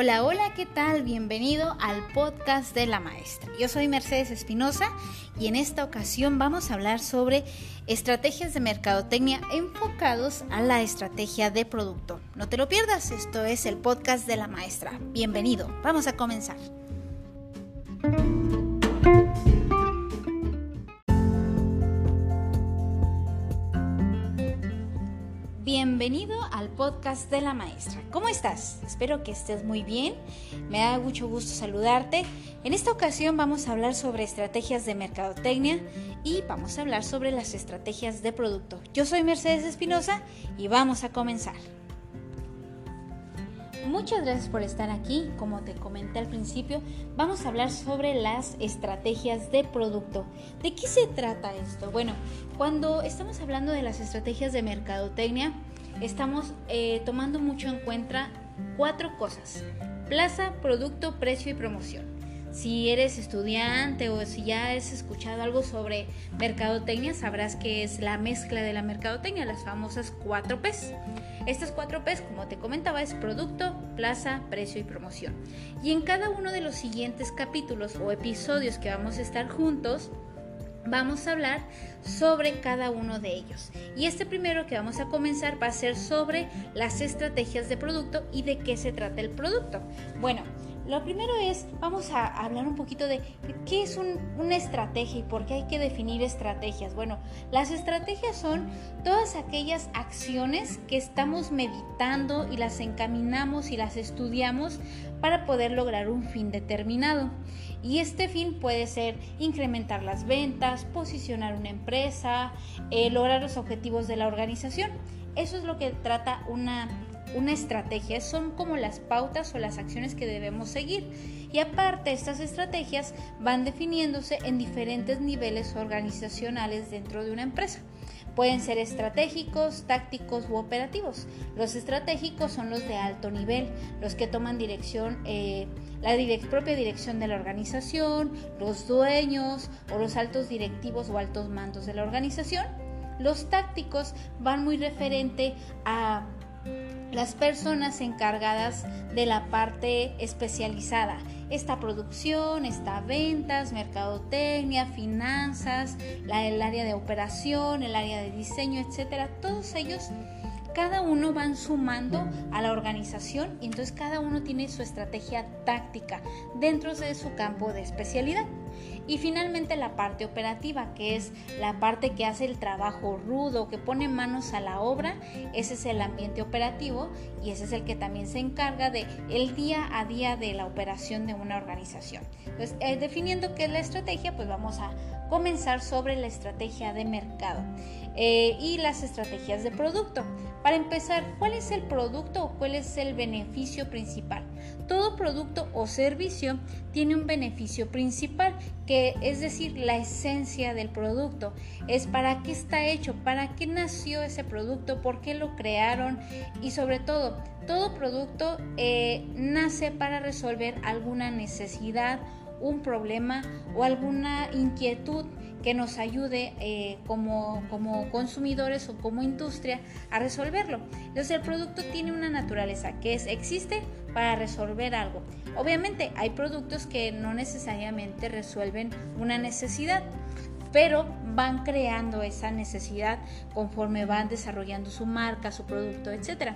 Hola, hola, ¿qué tal? Bienvenido al podcast de la maestra. Yo soy Mercedes Espinosa y en esta ocasión vamos a hablar sobre estrategias de mercadotecnia enfocados a la estrategia de producto. No te lo pierdas, esto es el podcast de la maestra. Bienvenido, vamos a comenzar. Bienvenido al podcast de la maestra. ¿Cómo estás? Espero que estés muy bien. Me da mucho gusto saludarte. En esta ocasión vamos a hablar sobre estrategias de mercadotecnia y vamos a hablar sobre las estrategias de producto. Yo soy Mercedes Espinosa y vamos a comenzar. Muchas gracias por estar aquí. Como te comenté al principio, vamos a hablar sobre las estrategias de producto. ¿De qué se trata esto? Bueno, cuando estamos hablando de las estrategias de mercadotecnia, estamos eh, tomando mucho en cuenta cuatro cosas. Plaza, producto, precio y promoción. Si eres estudiante o si ya has escuchado algo sobre mercadotecnia, sabrás que es la mezcla de la mercadotecnia, las famosas 4 P's. Estas 4 P's, como te comentaba, es producto, plaza, precio y promoción. Y en cada uno de los siguientes capítulos o episodios que vamos a estar juntos, vamos a hablar sobre cada uno de ellos. Y este primero que vamos a comenzar va a ser sobre las estrategias de producto y de qué se trata el producto. Bueno, lo primero es, vamos a hablar un poquito de qué es una estrategia y por qué hay que definir estrategias. Bueno, las estrategias son todas aquellas acciones que estamos meditando y las encaminamos y las estudiamos para poder lograr un fin determinado. Y este fin puede ser incrementar las ventas, posicionar una empresa, eh, lograr los objetivos de la organización. Eso es lo que trata una una estrategia, son como las pautas o las acciones que debemos seguir. Y aparte, estas estrategias van definiéndose en diferentes niveles organizacionales dentro de una empresa. Pueden ser estratégicos, tácticos u operativos. Los estratégicos son los de alto nivel, los que toman dirección, eh, la propia dirección de la organización, los dueños o los altos directivos o altos mandos de la organización. Los tácticos van muy referente a las personas encargadas de la parte especializada. Esta producción, esta ventas, mercadotecnia, finanzas, la, el área de operación, el área de diseño, etcétera. Todos ellos, cada uno van sumando a la organización y entonces cada uno tiene su estrategia táctica dentro de su campo de especialidad. Y finalmente la parte operativa, que es la parte que hace el trabajo rudo, que pone manos a la obra, ese es el ambiente operativo y ese es el que también se encarga de el día a día de la operación de una organización. Entonces, eh, definiendo qué es la estrategia, pues vamos a comenzar sobre la estrategia de mercado eh, y las estrategias de producto. Para empezar, ¿cuál es el producto o cuál es el beneficio principal? Todo producto o servicio tiene un beneficio principal, que es decir, la esencia del producto. Es para qué está hecho, para qué nació ese producto, por qué lo crearon y sobre todo, todo producto eh, nace para resolver alguna necesidad, un problema o alguna inquietud que nos ayude eh, como, como consumidores o como industria a resolverlo. Entonces el producto tiene una naturaleza que es existe para resolver algo. Obviamente hay productos que no necesariamente resuelven una necesidad pero van creando esa necesidad conforme van desarrollando su marca, su producto, etc.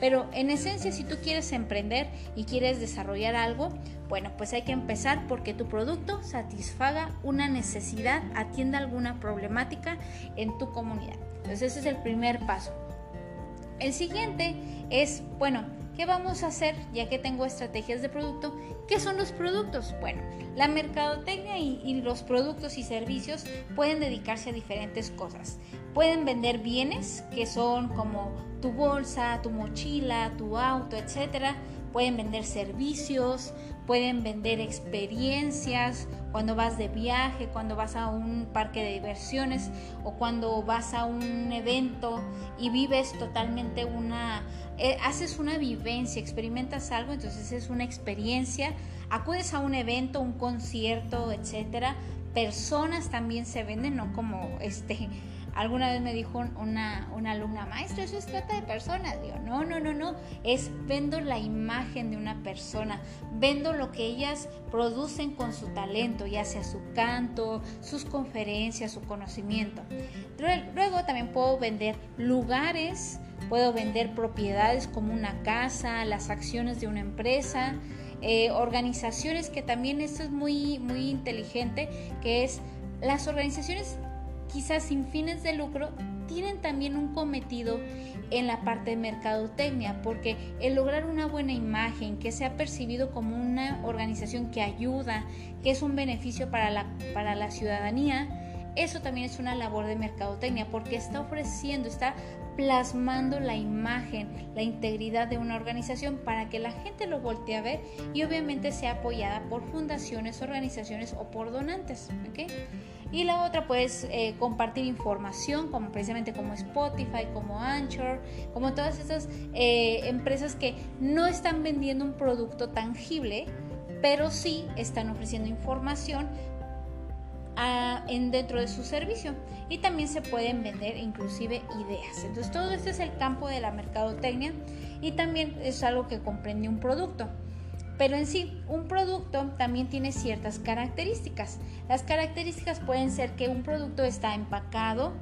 Pero en esencia, si tú quieres emprender y quieres desarrollar algo, bueno, pues hay que empezar porque tu producto satisfaga una necesidad, atienda alguna problemática en tu comunidad. Entonces ese es el primer paso. El siguiente es, bueno, ¿Qué vamos a hacer ya que tengo estrategias de producto? ¿Qué son los productos? Bueno, la mercadotecnia y, los productos y servicios pueden dedicarse a diferentes cosas. Pueden vender bienes que son como tu bolsa, tu mochila, tu auto, etc. Pueden vender servicios, pueden vender experiencias cuando vas de viaje, cuando vas a un parque de diversiones o cuando vas a un evento y vives totalmente una eh, haces una vivencia, experimentas algo, entonces es una experiencia, acudes a un evento, un concierto, etcétera. Personas también se venden, no como este alguna vez me dijo una, una alumna, maestra, eso es trata de personas. Digo, no, no, no, no, es vendo la imagen de una persona, vendo lo que ellas producen con su talento, ya sea su canto, sus conferencias, su conocimiento. Luego también puedo vender lugares, puedo vender propiedades como una casa, las acciones de una empresa, eh, organizaciones que también esto es muy, muy inteligente, que es las organizaciones quizás sin fines de lucro tienen también un cometido en la parte de mercadotecnia, porque el lograr una buena imagen, que sea percibido como una organización que ayuda, que es un beneficio para la, para la ciudadanía, eso también es una labor de mercadotecnia, porque está ofreciendo, está plasmando la imagen, la integridad de una organización para que la gente lo voltee a ver y obviamente sea apoyada por fundaciones, organizaciones o por donantes. Y la otra, pues, eh, compartir información, como precisamente como Spotify, como Anchor, como todas esas eh, empresas que no están vendiendo un producto tangible, pero sí están ofreciendo información en, dentro de su servicio y también se pueden vender inclusive ideas. Entonces todo esto es el campo de la mercadotecnia y también es algo que comprende un producto. Pero en sí, un producto también tiene ciertas características. Las características pueden ser que un producto está empacado,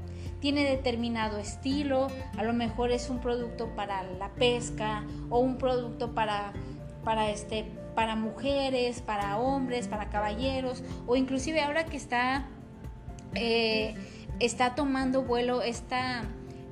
tiene determinado estilo, a lo mejor es un producto para la pesca o un producto para, para, este, para mujeres, para hombres, para caballeros o inclusive ahora que está, eh, está tomando vuelo esta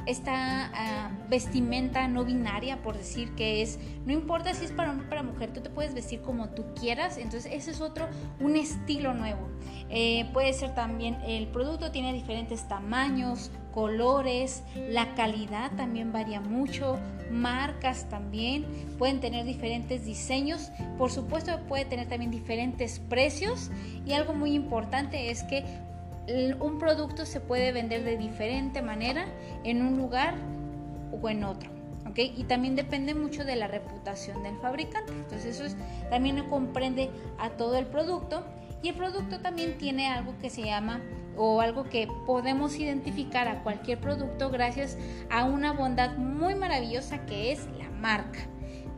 esta ah, vestimenta no binaria, por decir que es, no importa si es para hombre o para mujer, tú te puedes vestir como tú quieras, entonces ese es otro, un estilo nuevo. Eh, puede ser también, el producto tiene diferentes tamaños, colores, la calidad también varía mucho, marcas también, pueden tener diferentes diseños, por supuesto puede tener también diferentes precios y algo muy importante es que un producto se puede vender de diferente manera en un lugar o en otro. Y también depende mucho de la reputación del fabricante. Entonces eso también comprende a todo el producto y el producto también tiene algo que se llama o algo que podemos identificar a cualquier producto gracias a una bondad muy maravillosa que es la marca.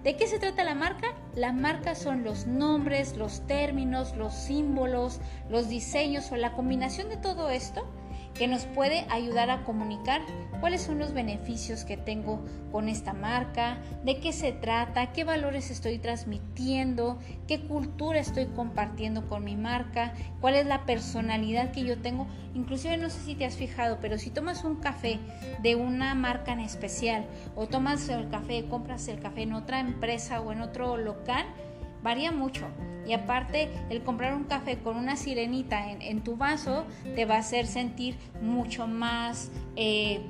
¿De qué se trata la marca? La marca son los nombres, los términos, los símbolos, los diseños o la combinación de todo esto que nos puede ayudar a comunicar cuáles son los beneficios que tengo con esta marca, de qué se trata, qué valores estoy transmitiendo, qué cultura estoy compartiendo con mi marca, cuál es la personalidad que yo tengo. Inclusive no sé si te has fijado, pero si tomas un café de una marca en especial o tomas el café, compras el café en otra empresa o en otro local, varía mucho. Y aparte, el comprar un café con una sirenita en, tu vaso te va a hacer sentir mucho más, eh,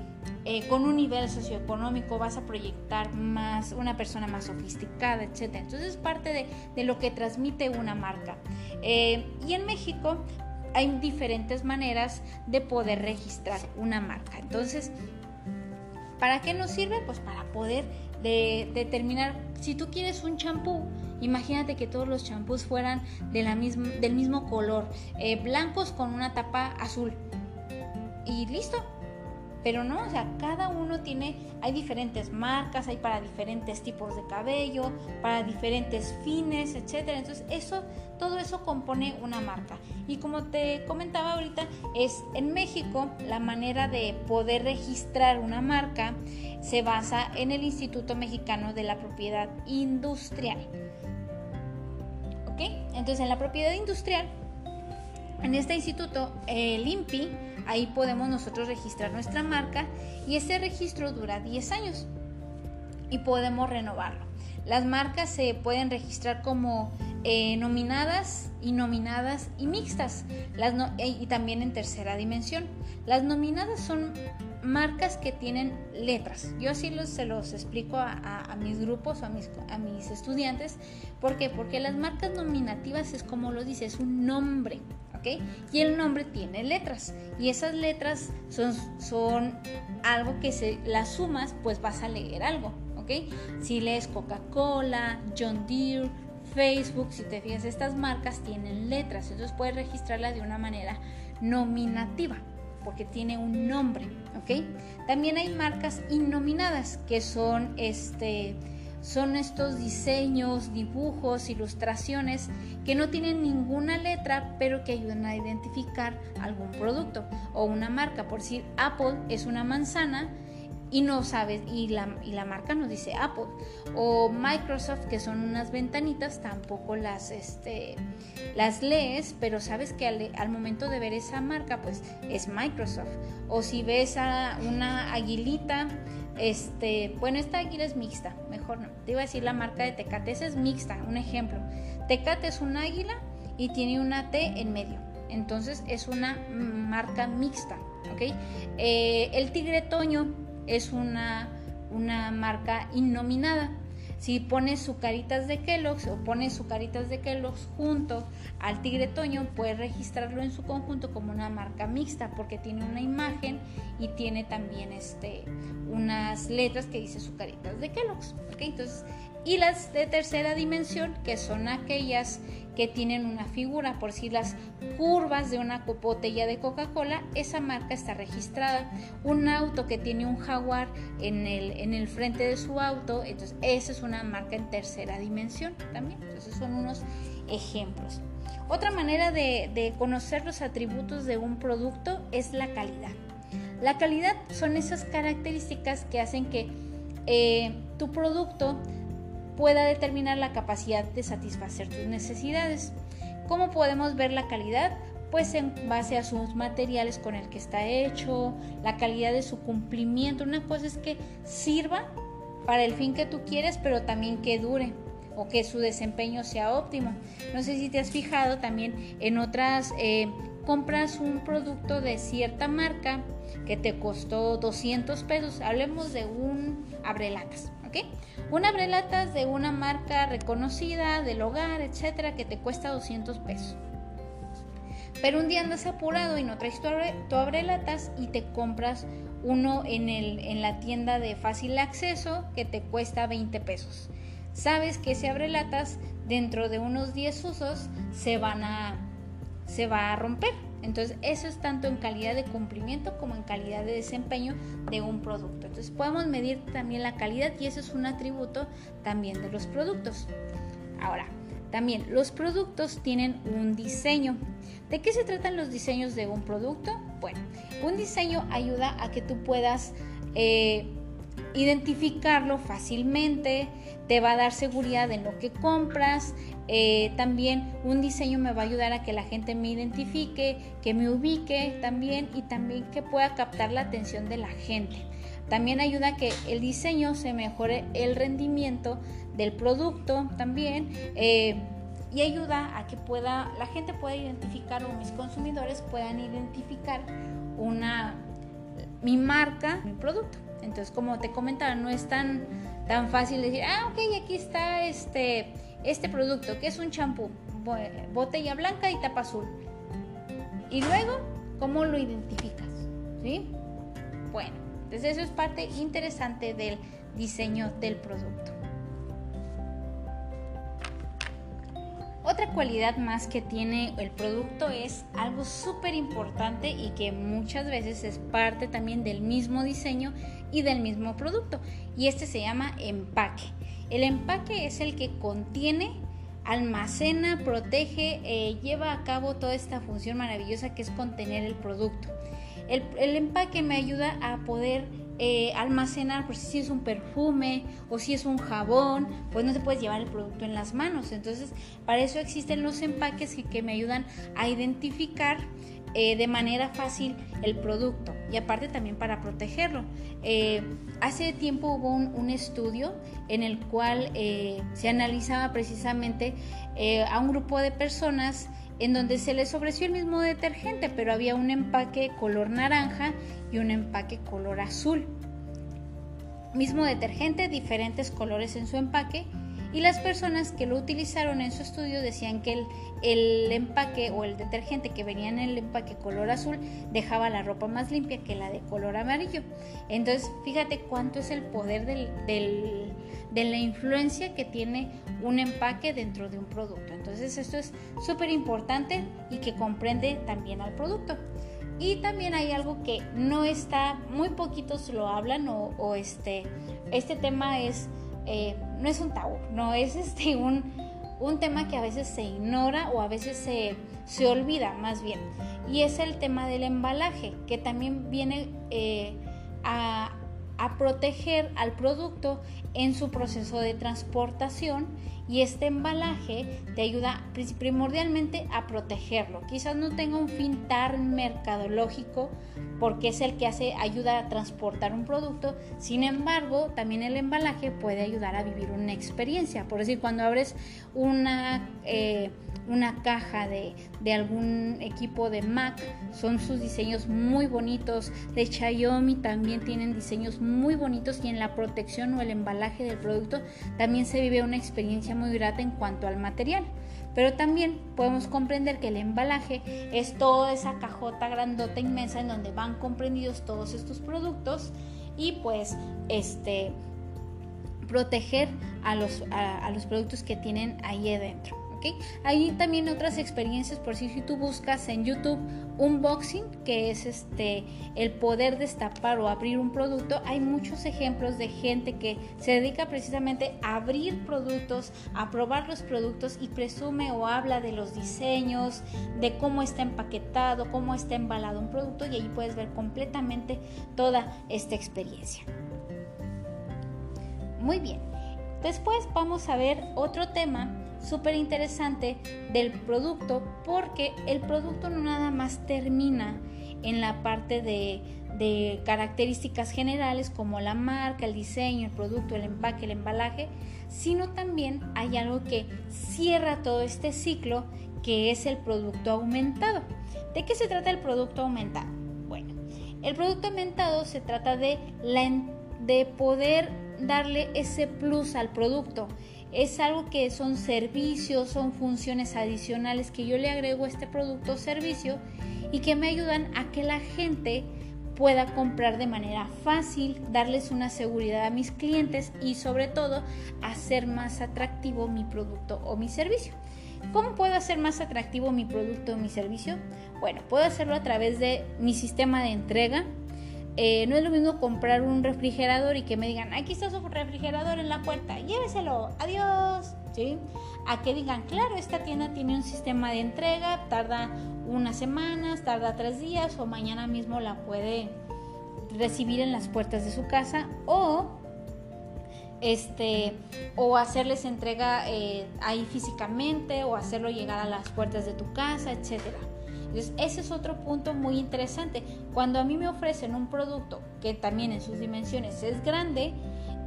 eh, con un nivel socioeconómico, vas a proyectar más, una persona más sofisticada, etc. Entonces es parte de, lo que transmite una marca. Eh, y en México hay diferentes maneras de poder registrar una marca. Entonces, ¿para qué nos sirve? Pues para poder determinar si tú quieres un champú Imagínate que todos los champús fueran de la del mismo color, eh, blancos con una tapa azul. Y listo. Pero no, o sea, cada uno tiene, hay diferentes marcas, hay para diferentes tipos de cabello, para diferentes fines, etcétera. Entonces, eso, todo eso compone una marca. Y como te comentaba ahorita, es en México la manera de poder registrar una marca se basa en el Instituto Mexicano de la Propiedad Industrial. Entonces, en la propiedad industrial, en este instituto, el INPI, ahí podemos nosotros registrar nuestra marca y ese registro dura 10 años y podemos renovarlo. Las marcas se pueden registrar como eh, nominadas, nominadas y mixtas, las y también en tercera dimensión. Las nominadas son marcas que tienen letras. Yo así los, se los explico a, mis grupos o a mis, a mis estudiantes. ¿Por qué? Porque las marcas nominativas es como lo dice, es un nombre. ¿ok? Y el nombre tiene letras. Y esas letras son, son algo que se las sumas, pues vas a leer algo. ¿ok? Si lees Coca-Cola, John Deere, Facebook, si te fijas, estas marcas tienen letras. Entonces puedes registrarlas de una manera nominativa porque tiene un nombre. ¿ok? También hay marcas innominadas, que son este son estos diseños, dibujos, ilustraciones que no tienen ninguna letra, pero que ayudan a identificar algún producto o una marca. Por decir, Apple es una manzana y no sabes, y la, y la marca nos dice Apple. O Microsoft, que son unas ventanitas, tampoco las, este, las lees, pero sabes que al, al, momento de ver esa marca, pues es Microsoft. O si ves a una aguilita, este, bueno, esta águila es mixta, mejor no. Te iba a decir la marca de Tecate, esa es mixta, un ejemplo. Tecate es un águila y tiene una T en medio. Entonces es una marca mixta, ¿ok? Eh, el tigre toño es una, una marca innominada. Si pones sucaritas de Kellogg's o pones sucaritas de Kellogg's junto al tigre toño, puedes registrarlo en su conjunto como una marca mixta porque tiene una imagen y tiene también este, unas letras que dice sucaritas de Kellogg's. Entonces, y las de tercera dimensión, que son aquellas que tienen una figura, por si las curvas de una botella de Coca-Cola, esa marca está registrada. Un auto que tiene un jaguar en el, en el frente de su auto, entonces esa es una marca en tercera dimensión también. Entonces son unos ejemplos. Otra manera de, conocer los atributos de un producto es la calidad. La calidad son esas características que hacen que eh, tu producto pueda determinar la capacidad de satisfacer tus necesidades. ¿Cómo podemos ver la calidad? Pues en base a sus materiales con el que está hecho, la calidad de su cumplimiento. Una cosa es que sirva para el fin que tú quieres, pero también que dure o que su desempeño sea óptimo. No sé si te has fijado también en otras, eh, compras un producto de cierta marca que te costó 200 pesos, hablemos de un abrelatas, ¿ok? Un abrelatas de una marca reconocida, del hogar, etcétera, que te cuesta 200 pesos. Pero un día andas apurado y no traes tu, abre, abrelatas y te compras uno en, la tienda de fácil acceso que te cuesta 20 pesos. Sabes que ese abrelatas dentro de unos 10 usos se va a romper entonces, eso es tanto en calidad de cumplimiento como en calidad de desempeño de un producto. Entonces, podemos medir también la calidad y eso es un atributo también de los productos. Ahora, también los productos tienen un diseño. ¿De qué se tratan los diseños de un producto? Bueno, un diseño ayuda a que tú puedas eh, identificarlo fácilmente, te va a dar seguridad en lo que compras, eh, también un diseño me va a ayudar a que la gente me identifique, que me ubique también y también que pueda captar la atención de la gente. También ayuda a que el diseño se mejore el rendimiento del producto también. Eh, y ayuda a que pueda la gente pueda identificar o mis consumidores puedan identificar una mi marca, mi producto. Entonces, como te comentaba, no es tan, tan fácil decir, ah, ok, aquí está este, este producto, que es un champú, botella blanca y tapa azul. Y luego, ¿cómo lo identificas? ¿Sí? Bueno, entonces eso es parte interesante del diseño del producto. Otra cualidad más que tiene el producto es algo súper importante y que muchas veces es parte también del mismo diseño y del mismo producto. Y este se llama empaque. El empaque es el que contiene, almacena, protege, eh, lleva a cabo toda esta función maravillosa que es contener el producto. El, el empaque me ayuda a poder eh, almacenar, por si es un perfume o si es un jabón, pues no te puedes llevar el producto en las manos. Entonces, para eso existen los empaques que, me ayudan a identificar eh, de manera fácil el producto y aparte también para protegerlo. Eh, hace tiempo hubo un, estudio en el cual se analizaba precisamente a un grupo de personas en donde se les ofreció el mismo detergente, pero había un empaque color naranja y un empaque color azul. Mismo detergente, diferentes colores en su empaque y las personas que lo utilizaron en su estudio decían que el, empaque o el detergente que venía en el empaque color azul dejaba la ropa más limpia que la de color amarillo. Entonces, fíjate cuánto es el poder de la influencia que tiene un empaque dentro de un producto. Entonces, esto es súper importante y que comprende también al producto. Y también hay algo que no está, muy poquitos lo hablan o, este, este tema es, eh, no es un tabú, no es este un, un tema que a veces se ignora o a veces se, se olvida más bien. Y es el tema del embalaje, que también viene eh, a, a proteger al producto en su proceso de transportación y este embalaje te ayuda primordialmente a protegerlo. Quizás no tenga un fin tan mercadológico porque es el que hace ayuda a transportar un producto, sin embargo, también el embalaje puede ayudar a vivir una experiencia. Por decir, cuando abres una eh, una caja de, algún equipo de Mac. Son sus diseños muy bonitos. De Xiaomi también tienen diseños muy bonitos y en la protección o el embalaje del producto también se vive una experiencia muy grata en cuanto al material. Pero también podemos comprender que el embalaje es toda esa cajota grandota inmensa en donde van comprendidos todos estos productos y pues este proteger a los, a los productos que tienen ahí adentro. Hay también otras experiencias, por si, tú buscas en YouTube unboxing, que es este el poder destapar o abrir un producto, hay muchos ejemplos de gente que se dedica precisamente a abrir productos, a probar los productos y presume o habla de los diseños, de cómo está empaquetado, cómo está embalado un producto y ahí puedes ver completamente toda esta experiencia. Muy bien. Después vamos a ver otro tema súper interesante del producto porque el producto no nada más termina en la parte de, características generales como la marca, el diseño, el producto, el empaque, el embalaje, sino también hay algo que cierra todo este ciclo que es el producto aumentado. ¿De qué se trata el producto aumentado? Bueno, el producto aumentado se trata de, de poder darle ese plus al producto es algo que son servicios, son funciones adicionales que yo le agrego a este producto o servicio y que me ayudan a que la gente pueda comprar de manera fácil, darles una seguridad a mis clientes y sobre todo hacer más atractivo mi producto o mi servicio. ¿Cómo puedo hacer más atractivo mi producto o mi servicio? Bueno, puedo hacerlo a través de mi sistema de entrega, eh, no es lo mismo comprar un refrigerador y que me digan, aquí está su refrigerador en la puerta, lléveselo, adiós. ¿Sí? A que digan, claro, esta tienda tiene un sistema de entrega, tarda unas semanas, tarda tres días o mañana mismo la puede recibir en las puertas de su casa o este o hacerles entrega eh, ahí físicamente o hacerlo llegar a las puertas de tu casa, etcétera. Entonces, ese es otro punto muy interesante. Cuando a mí me ofrecen un producto que también en sus dimensiones es grande,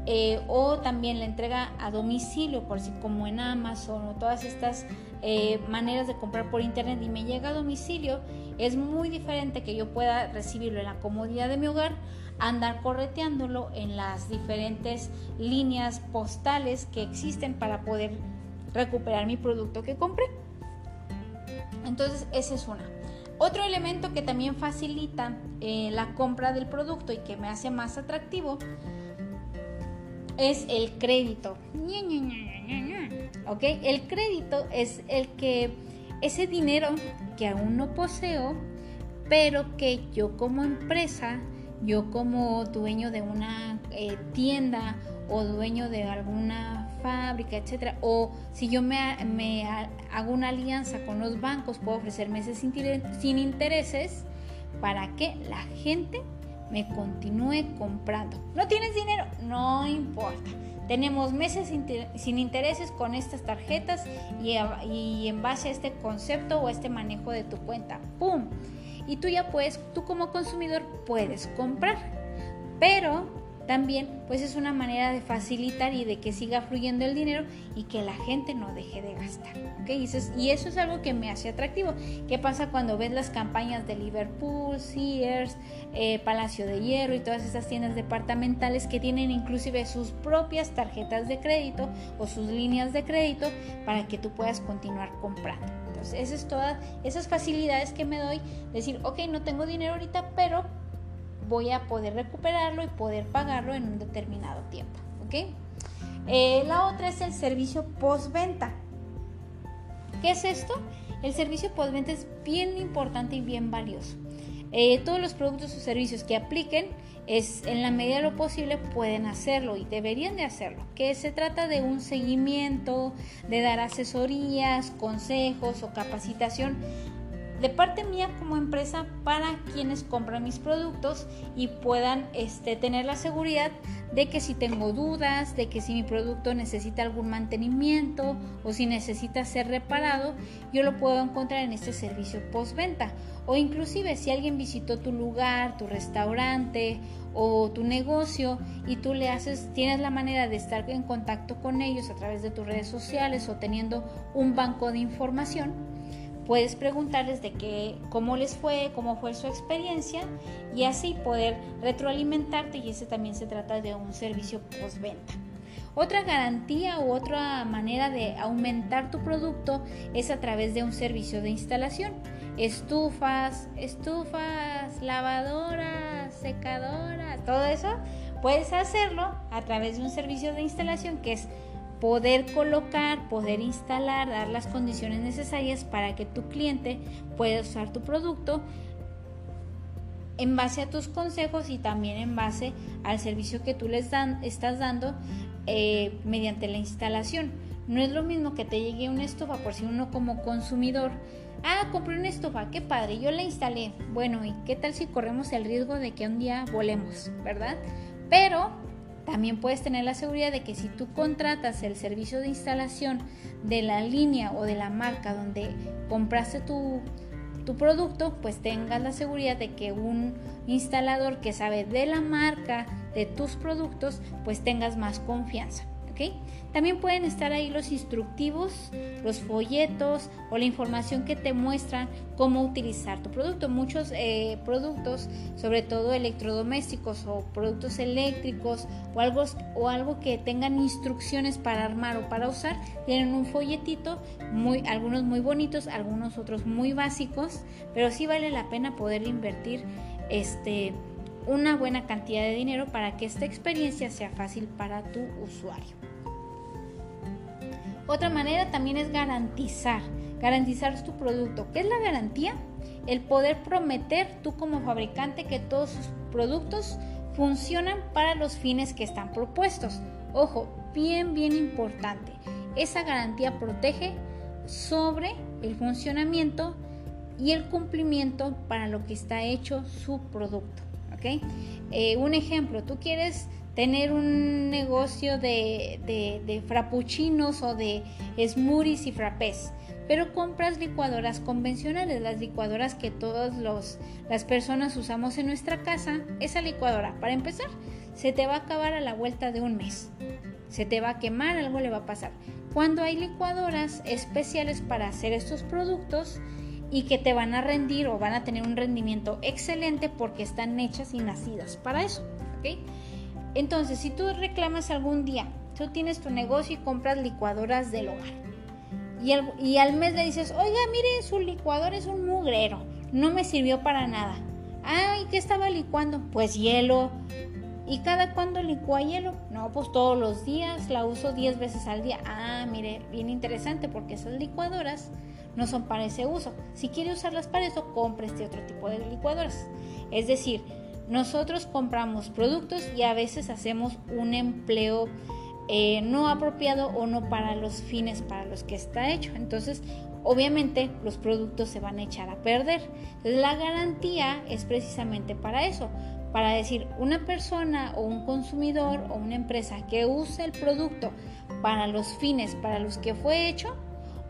eh, o también la entrega a domicilio, por si como en Amazon o todas estas eh, maneras de comprar por internet y me llega a domicilio, es muy diferente que yo pueda recibirlo en la comodidad de mi hogar, andar correteándolo en las diferentes líneas postales que existen para poder recuperar mi producto que compré. Entonces, esa es una. Otro elemento que también facilita eh, la compra del producto y que me hace más atractivo es el crédito. ¿Ok? El crédito es el que ese dinero que aún no poseo, pero que yo como empresa, yo como dueño de una eh, tienda o dueño de alguna fábrica, etcétera, o si yo me, hago una alianza con los bancos, puedo ofrecer meses sin intereses para que la gente me continúe comprando. ¿No tienes dinero? No importa. Tenemos meses sin intereses con estas tarjetas y, y en base a este concepto o este manejo de tu cuenta. ¡Pum! Y tú ya puedes, tú como consumidor puedes comprar. Pero también pues es una manera de facilitar y de que siga fluyendo el dinero y que la gente no deje de gastar. ¿okay? Y, eso es, algo que me hace atractivo. ¿Qué pasa cuando ves las campañas de Liverpool, Sears, eh, Palacio de Hierro y todas esas tiendas departamentales que tienen inclusive sus propias tarjetas de crédito o sus líneas de crédito para que tú puedas continuar comprando? Entonces, esas es todas esas facilidades que me doy. Decir, ok, no tengo dinero ahorita, pero voy a poder recuperarlo y poder pagarlo en un determinado tiempo. ¿ok? Eh, la otra es el servicio postventa. ¿Qué es esto? El servicio postventa es bien importante y bien valioso. Eh, todos los productos o servicios que apliquen es en la medida de lo posible pueden hacerlo y deberían de hacerlo. Que se trata de un seguimiento, de dar asesorías, consejos o capacitación de parte mía como empresa para quienes compran mis productos y puedan este, tener la seguridad de que si tengo dudas, de que si mi producto necesita algún mantenimiento o si necesita ser reparado, yo lo puedo encontrar en este servicio postventa. O inclusive si alguien visitó tu lugar, tu restaurante o tu negocio y tú le haces, tienes la manera de estar en contacto con ellos a través de tus redes sociales o teniendo un banco de información, puedes preguntarles de qué, cómo les fue, cómo fue su experiencia y así poder retroalimentarte y ese también se trata de un servicio postventa. Otra garantía u otra manera de aumentar tu producto es a través de un servicio de instalación. Estufas, estufas, lavadoras, secadoras, todo eso puedes hacerlo a través de un servicio de instalación que es poder colocar, poder instalar, dar las condiciones necesarias para que tu cliente pueda usar tu producto en base a tus consejos y también en base al servicio que tú les dan, estás dando eh, mediante la instalación. No es lo mismo que te llegue una estufa por si uno como consumidor, ah, compré una estufa, qué padre, yo la instalé. Bueno, ¿y qué tal si corremos el riesgo de que un día volemos, verdad? Pero también puedes tener la seguridad de que si tú contratas el servicio de instalación de la línea o de la marca donde compraste tu, tu producto, pues tengas la seguridad de que un instalador que sabe de la marca, de tus productos, pues tengas más confianza. También pueden estar ahí los instructivos, los folletos o la información que te muestran cómo utilizar tu producto. Muchos eh, productos, sobre todo electrodomésticos o productos eléctricos o algo, o algo que tengan instrucciones para armar o para usar, tienen un folletito, algunos muy bonitos, algunos otros muy básicos, pero sí vale la pena poder invertir este una buena cantidad de dinero para que esta experiencia sea fácil para tu usuario. Otra manera también es garantizar, garantizar tu producto. ¿Qué es la garantía? El poder prometer tú como fabricante que todos sus productos funcionan para los fines que están propuestos. Ojo, bien, bien importante. Esa garantía protege sobre el funcionamiento y el cumplimiento para lo que está hecho su producto. Eh, un ejemplo, tú quieres tener un negocio de, de, frappuccinos o de smoothies y frappés, pero compras licuadoras convencionales, las licuadoras que todas las personas usamos en nuestra casa, esa licuadora, para empezar, se te va a acabar a la vuelta de un mes. Se te va a quemar, algo le va a pasar. Cuando hay licuadoras especiales para hacer estos productos, y que te van a rendir o van a tener un rendimiento excelente porque están hechas y nacidas para eso. Entonces, si tú reclamas algún día, tú tienes tu negocio y compras licuadoras del hogar y, al mes le dices, oiga, mire, su licuador es un mugrero, no me sirvió para nada. Ay, ¿qué estaba licuando? Pues hielo. ¿Y cada cuándo licúa hielo? No, pues todos los días, la uso 10 veces al día. Ah, mire, bien interesante porque esas licuadoras no son para ese uso. Si quiere usarlas para eso, compre este otro tipo de licuadoras. Es decir, nosotros compramos productos y a veces hacemos un empleo eh, no apropiado o no para los fines para los que está hecho. Entonces, obviamente los productos se van a echar a perder. la garantía es precisamente para eso, para decir una persona o un consumidor o una empresa que use el producto para los fines para los que fue hecho,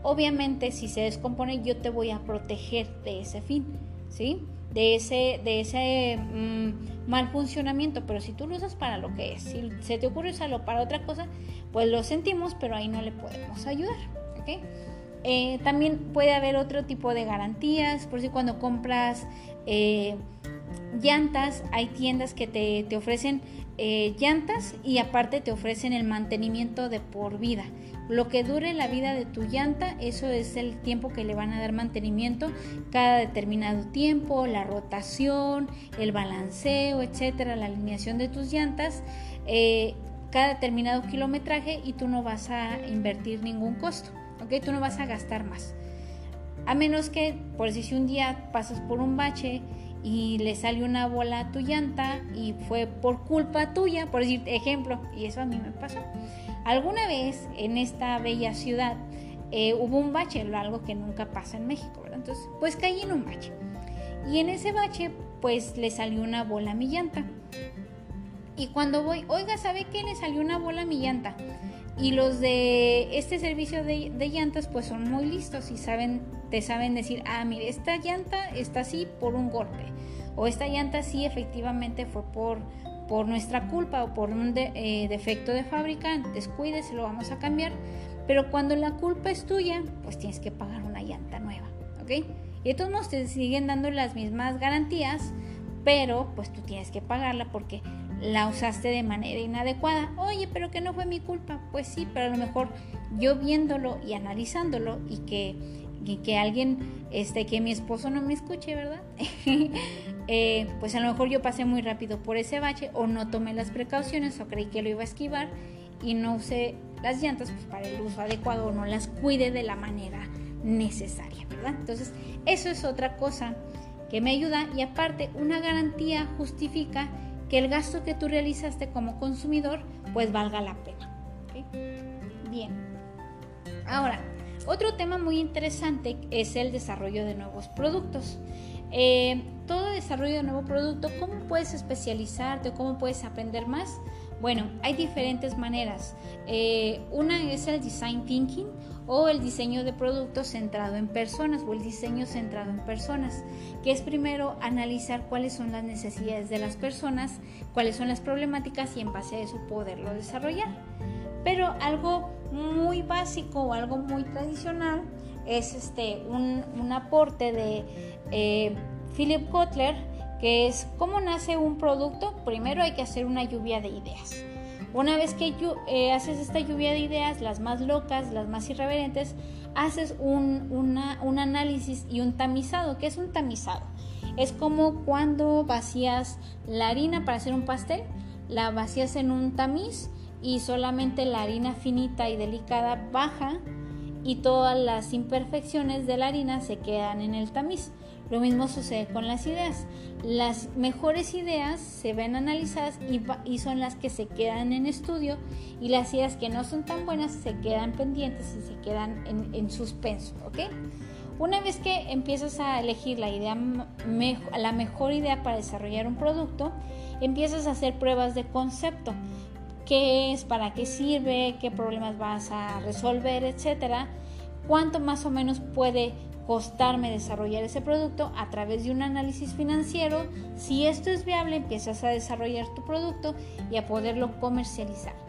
Obviamente si se descompone yo te voy a proteger de ese fin, ¿sí? De ese, de ese mm, mal funcionamiento, pero si tú lo usas para lo que es, si se te ocurre usarlo para otra cosa, pues lo sentimos, pero ahí no le podemos ayudar, ¿ok? Eh, también puede haber otro tipo de garantías, por si cuando compras eh, llantas, hay tiendas que te, te ofrecen eh, llantas y aparte te ofrecen el mantenimiento de por vida. Lo que dure la vida de tu llanta, eso es el tiempo que le van a dar mantenimiento cada determinado tiempo, la rotación, el balanceo, etcétera, la alineación de tus llantas, eh, cada determinado kilometraje y tú no vas a invertir ningún costo, ¿ok? Tú no vas a gastar más. A menos que, por si un día pasas por un bache y le salió una bola a tu llanta y fue por culpa tuya, por decir ejemplo, y eso a mí me pasó. Alguna vez en esta bella ciudad eh, hubo un bache, algo que nunca pasa en México, ¿verdad? Entonces, pues caí en un bache. Y en ese bache, pues le salió una bola a mi llanta. Y cuando voy, oiga, ¿sabe qué? Le salió una bola a mi llanta. Y los de este servicio de, llantas pues son muy listos y saben, te saben decir, ah, mire, esta llanta está así por un golpe. O esta llanta sí efectivamente fue por, por nuestra culpa o por un eh, defecto de fábrica, descuide, se lo vamos a cambiar. Pero cuando la culpa es tuya, pues tienes que pagar una llanta nueva, ¿ok? Y de todos modos te siguen dando las mismas garantías, pero pues tú tienes que pagarla porque la usaste de manera inadecuada. Oye, pero que no fue mi culpa. Pues sí, pero a lo mejor yo viéndolo y analizándolo y que, que alguien, este, que mi esposo no me escuche, ¿verdad? Eh, pues a lo mejor yo pasé muy rápido por ese bache o no tomé las precauciones o creí que lo iba a esquivar y no usé las llantas pues, para el uso adecuado o no las cuide de la manera necesaria, ¿verdad? Entonces, eso es otra cosa que me ayuda y aparte una garantía justifica que el gasto que tú realizaste como consumidor pues valga la pena. Bien. Ahora, otro tema muy interesante es el desarrollo de nuevos productos. Eh, todo desarrollo de nuevo producto, ¿cómo puedes especializarte cómo puedes aprender más? Bueno, hay diferentes maneras. Eh, una es el design thinking o el diseño de productos centrado en personas o el diseño centrado en personas, que es primero analizar cuáles son las necesidades de las personas, cuáles son las problemáticas y en base a eso poderlo desarrollar. Pero algo muy básico o algo muy tradicional es este, un, aporte de eh, Philip Kotler, que es cómo nace un producto. Primero hay que hacer una lluvia de ideas. Una vez que eh, haces esta lluvia de ideas, las más locas, las más irreverentes, haces un, análisis y un tamizado. ¿Qué es un tamizado? Es como cuando vacías la harina para hacer un pastel, la vacías en un tamiz y solamente la harina finita y delicada baja y todas las imperfecciones de la harina se quedan en el tamiz. Lo mismo sucede con las ideas. Las mejores ideas se ven analizadas y, son las que se quedan en estudio y las ideas que no son tan buenas se quedan pendientes y se quedan en, suspenso, ¿ok? Una vez que empiezas a elegir la idea la mejor idea para desarrollar un producto, empiezas a hacer pruebas de concepto. ¿Qué es? ¿Para qué sirve? ¿Qué problemas vas a resolver? Etcétera. ¿Cuánto más o menos puede costarme desarrollar ese producto a través de un análisis financiero. Si esto es viable, empiezas a desarrollar tu producto y a poderlo comercializar.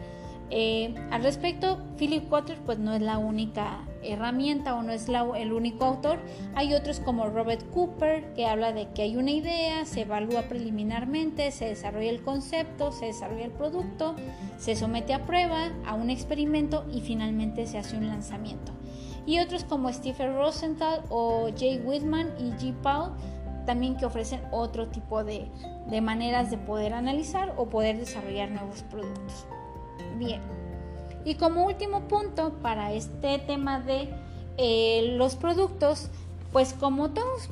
Eh, al respecto, Philip Kotler pues no es la única herramienta o no es el único autor. Hay otros como Robert Cooper que habla de que hay una idea, se evalúa preliminarmente, se desarrolla el concepto, se desarrolla el producto, se somete a prueba, a un experimento y finalmente se hace un lanzamiento y otros como Stephen Rosenthal o Jay Whitman y G. Paul también que ofrecen otro tipo de, maneras de poder analizar o poder desarrollar nuevos productos. Bien, y como último punto para este tema de eh, los productos, pues como todos,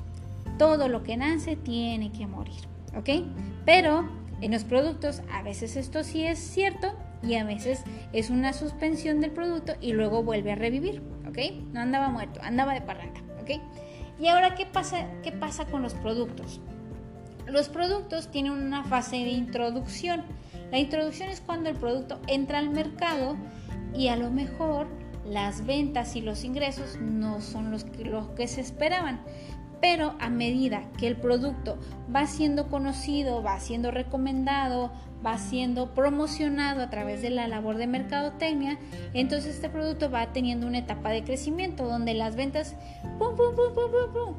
todo lo que nace tiene que morir, ¿ok? Pero en los productos a veces esto sí es cierto y a veces es una suspensión del producto y luego vuelve a revivir. No andaba muerto, andaba de parranda, ¿ok? Y ahora, ¿qué pasa, ¿qué pasa con los productos? Los productos tienen una fase de introducción. La introducción es cuando el producto entra al mercado y a lo mejor las ventas y los ingresos no son los que, se esperaban. Pero a medida que el producto va siendo conocido, va siendo recomendado, va siendo promocionado a través de la labor de mercadotecnia, entonces este producto va teniendo una etapa de crecimiento donde las ventas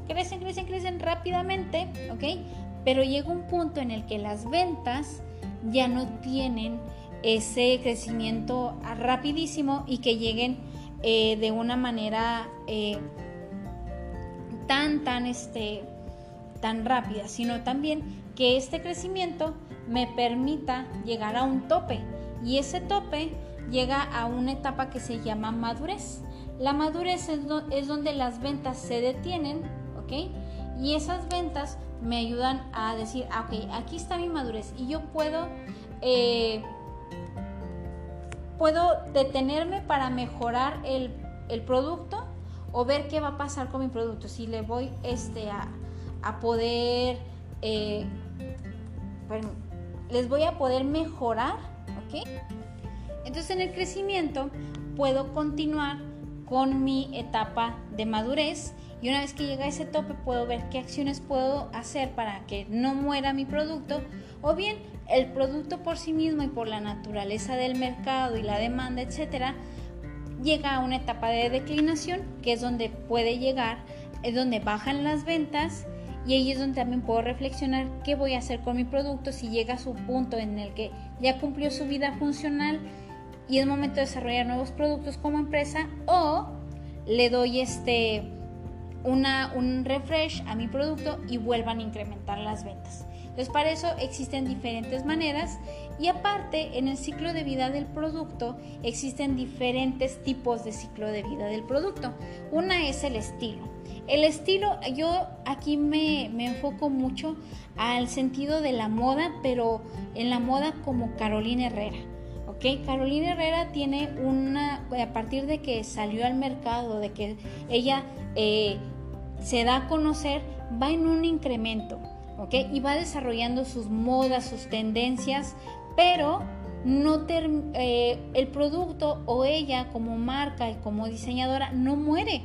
crecen, crecen, crecen rápidamente, ¿ok? Pero llega un punto en el que las ventas ya no tienen ese crecimiento rapidísimo y que lleguen eh, de una manera eh, tan, tan, este, tan rápida, sino también que este crecimiento me permita llegar a un tope y ese tope llega a una etapa que se llama madurez. La madurez es, donde las ventas se detienen, ¿ok? Y esas ventas me ayudan a decir, ah, ok, aquí está mi madurez y yo puedo, eh, puedo detenerme para mejorar el, producto o ver qué va a pasar con mi producto. Si le voy este, a, poder, eh, les voy a poder mejorar, ¿ok? Entonces en el crecimiento puedo continuar con mi etapa de madurez y una vez que llega a ese tope puedo ver qué acciones puedo hacer para que no muera mi producto o bien el producto por sí mismo y por la naturaleza del mercado y la demanda, etcétera, llega a una etapa de declinación que es donde puede llegar, es donde bajan las ventas y ahí es donde también puedo reflexionar qué voy a hacer con mi producto si llega a su punto en el que ya cumplió su vida funcional y es momento de desarrollar nuevos productos como empresa o le doy este una, un refresh a mi producto y vuelvan a incrementar las ventas. Entonces para eso existen diferentes maneras y aparte en el ciclo de vida del producto existen diferentes tipos de ciclo de vida del producto. Una es el estilo. El estilo, yo aquí me, me enfoco mucho al sentido de la moda, pero en la moda como Carolina Herrera. Carolina Herrera tiene una, a partir de que salió al mercado, de que ella eh, se da a conocer, va en un incremento, ¿ok? Y va desarrollando sus modas, sus tendencias, pero no eh, el producto o ella como marca y como diseñadora no muere.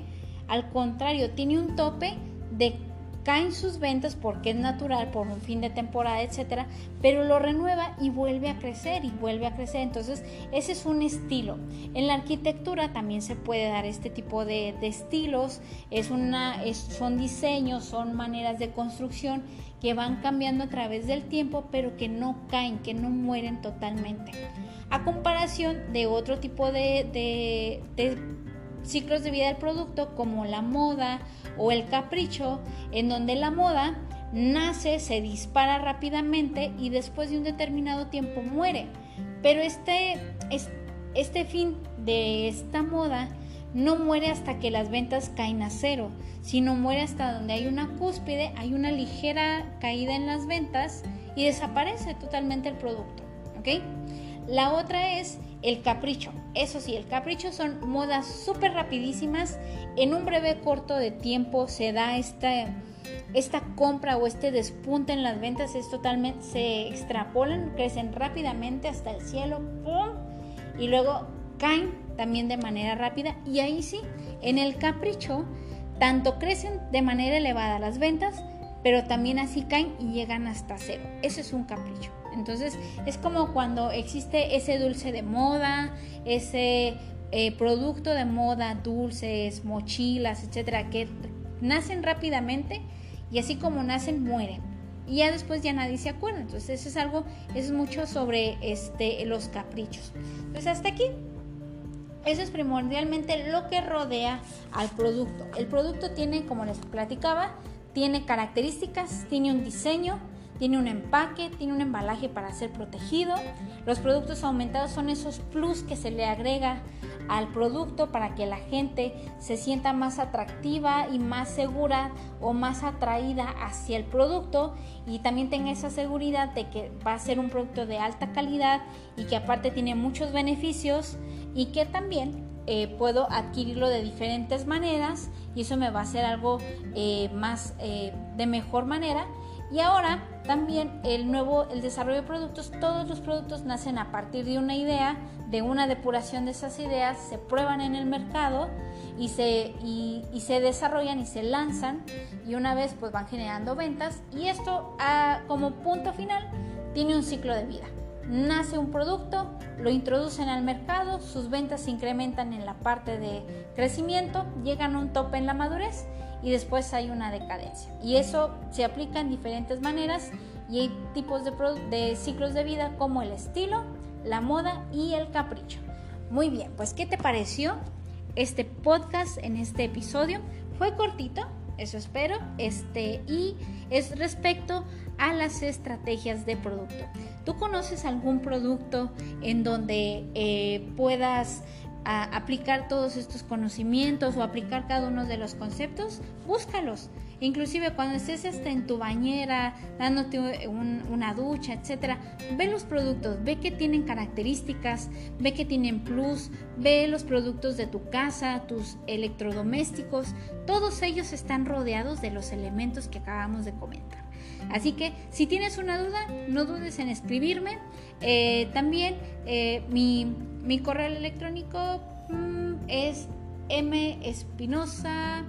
Al contrario, tiene un tope de caen sus ventas porque es natural por un fin de temporada, etcétera, pero lo renueva y vuelve a crecer y vuelve a crecer. Entonces, ese es un estilo. En la arquitectura también se puede dar este tipo de, estilos. Es una, son diseños, son maneras de construcción que van cambiando a través del tiempo, pero que no caen, que no mueren totalmente. A comparación de otro tipo de ciclos de vida del producto como la moda o el capricho, en donde la moda nace, se dispara rápidamente y después de un determinado tiempo muere. Pero este, este fin de esta moda no muere hasta que las ventas caen a cero, sino muere hasta donde hay una cúspide, hay una ligera caída en las ventas y desaparece totalmente el producto. ¿ok? La otra es el capricho. Eso sí, el capricho son modas súper rapidísimas. En un breve corto de tiempo se da esta, esta compra o este despunte en las ventas. Es totalmente, se extrapolan, crecen rápidamente hasta el cielo. ¡Pum! Y luego caen también de manera rápida. Y ahí sí, en el capricho, tanto crecen de manera elevada las ventas, pero también así caen y llegan hasta cero. Ese es un capricho. Entonces es como cuando existe ese dulce de moda, ese eh, producto de moda, dulces, mochilas, etcétera, que nacen rápidamente y así como nacen mueren. Y ya después ya nadie se acuerda. Entonces eso es algo, es mucho sobre este, los caprichos. Entonces hasta aquí eso es primordialmente lo que rodea al producto. El producto tiene, como les platicaba, tiene características, tiene un diseño, tiene un empaque, tiene un embalaje para ser protegido. Los productos aumentados son esos plus que se le agrega al producto para que la gente se sienta más atractiva y más segura o más atraída hacia el producto y también tenga esa seguridad de que va a ser un producto de alta calidad y que aparte tiene muchos beneficios y que también eh, puedo adquirirlo de diferentes maneras y eso me va a hacer algo eh, más eh, de mejor manera y ahora también el nuevo, el desarrollo de productos, todos los productos nacen a partir de una idea, de una depuración de esas ideas, se prueban en el mercado y se, y, se desarrollan y se lanzan y una vez pues van generando ventas y esto como punto final tiene un ciclo de vida. Nace un producto, lo introducen al mercado, sus ventas se incrementan en la parte de crecimiento, llegan a un tope en la madurez y después hay una decadencia. Y eso se aplica en diferentes maneras y hay tipos de, de ciclos de vida como el estilo, la moda y el capricho. Muy bien, pues ¿qué te pareció este podcast en este episodio? Fue cortito, eso espero, este, y es respecto a las estrategias de producto. ¿Tú conoces algún producto en donde eh, puedas a aplicar todos estos conocimientos o aplicar cada uno de los conceptos, búscalos. inclusive cuando estés hasta en tu bañera, dándote una ducha, etcétera, ve los productos, ve que tienen características, ve que tienen plus, ve los productos de tu casa, tus electrodomésticos, todos ellos están rodeados de los elementos que acabamos de comentar. Así que si tienes una duda, no dudes en escribirme. Eh, también eh, mi, correo electrónico mm, es Espinosa,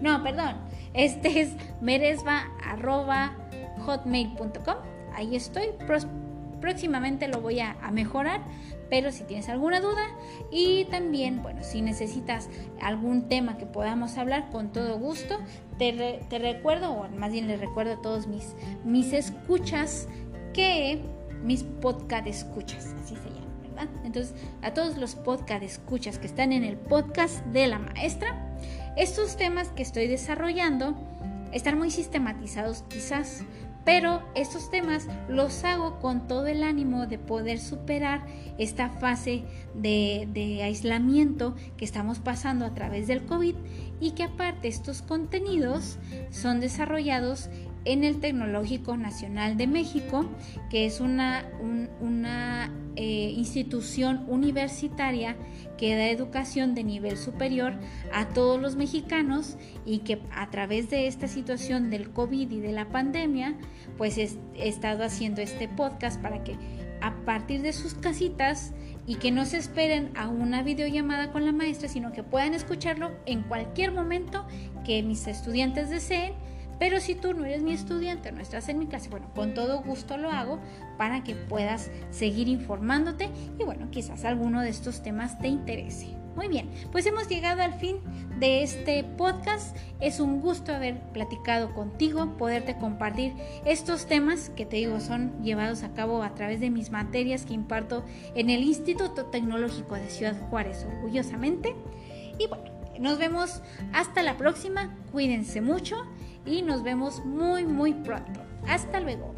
no, perdón, este es meresva.hotmail.com. Ahí estoy. Próximamente lo voy a, mejorar, pero si tienes alguna duda y también, bueno, si necesitas algún tema que podamos hablar, con todo gusto, te, te recuerdo, o más bien les recuerdo a todos mis, mis escuchas, que mis podcast escuchas, así se llama. Entonces, a todos los podcast escuchas que están en el podcast de la maestra, estos temas que estoy desarrollando están muy sistematizados quizás, pero estos temas los hago con todo el ánimo de poder superar esta fase de, aislamiento que estamos pasando a través del COVID y que aparte estos contenidos son desarrollados en el Tecnológico Nacional de México, que es una, una eh, institución universitaria que da educación de nivel superior a todos los mexicanos y que a través de esta situación del COVID y de la pandemia, pues he estado haciendo este podcast para que a partir de sus casitas y que no se esperen a una videollamada con la maestra, sino que puedan escucharlo en cualquier momento que mis estudiantes deseen pero si tú no eres mi estudiante, no estás en mi clase, bueno, con todo gusto lo hago para que puedas seguir informándote y bueno, quizás alguno de estos temas te interese. Muy bien, pues hemos llegado al fin de este podcast. Es un gusto haber platicado contigo, poderte compartir estos temas que te digo son llevados a cabo a través de mis materias que imparto en el Instituto Tecnológico de Ciudad Juárez, orgullosamente. Y bueno, nos vemos hasta la próxima. Cuídense mucho y nos vemos muy muy pronto. Hasta luego.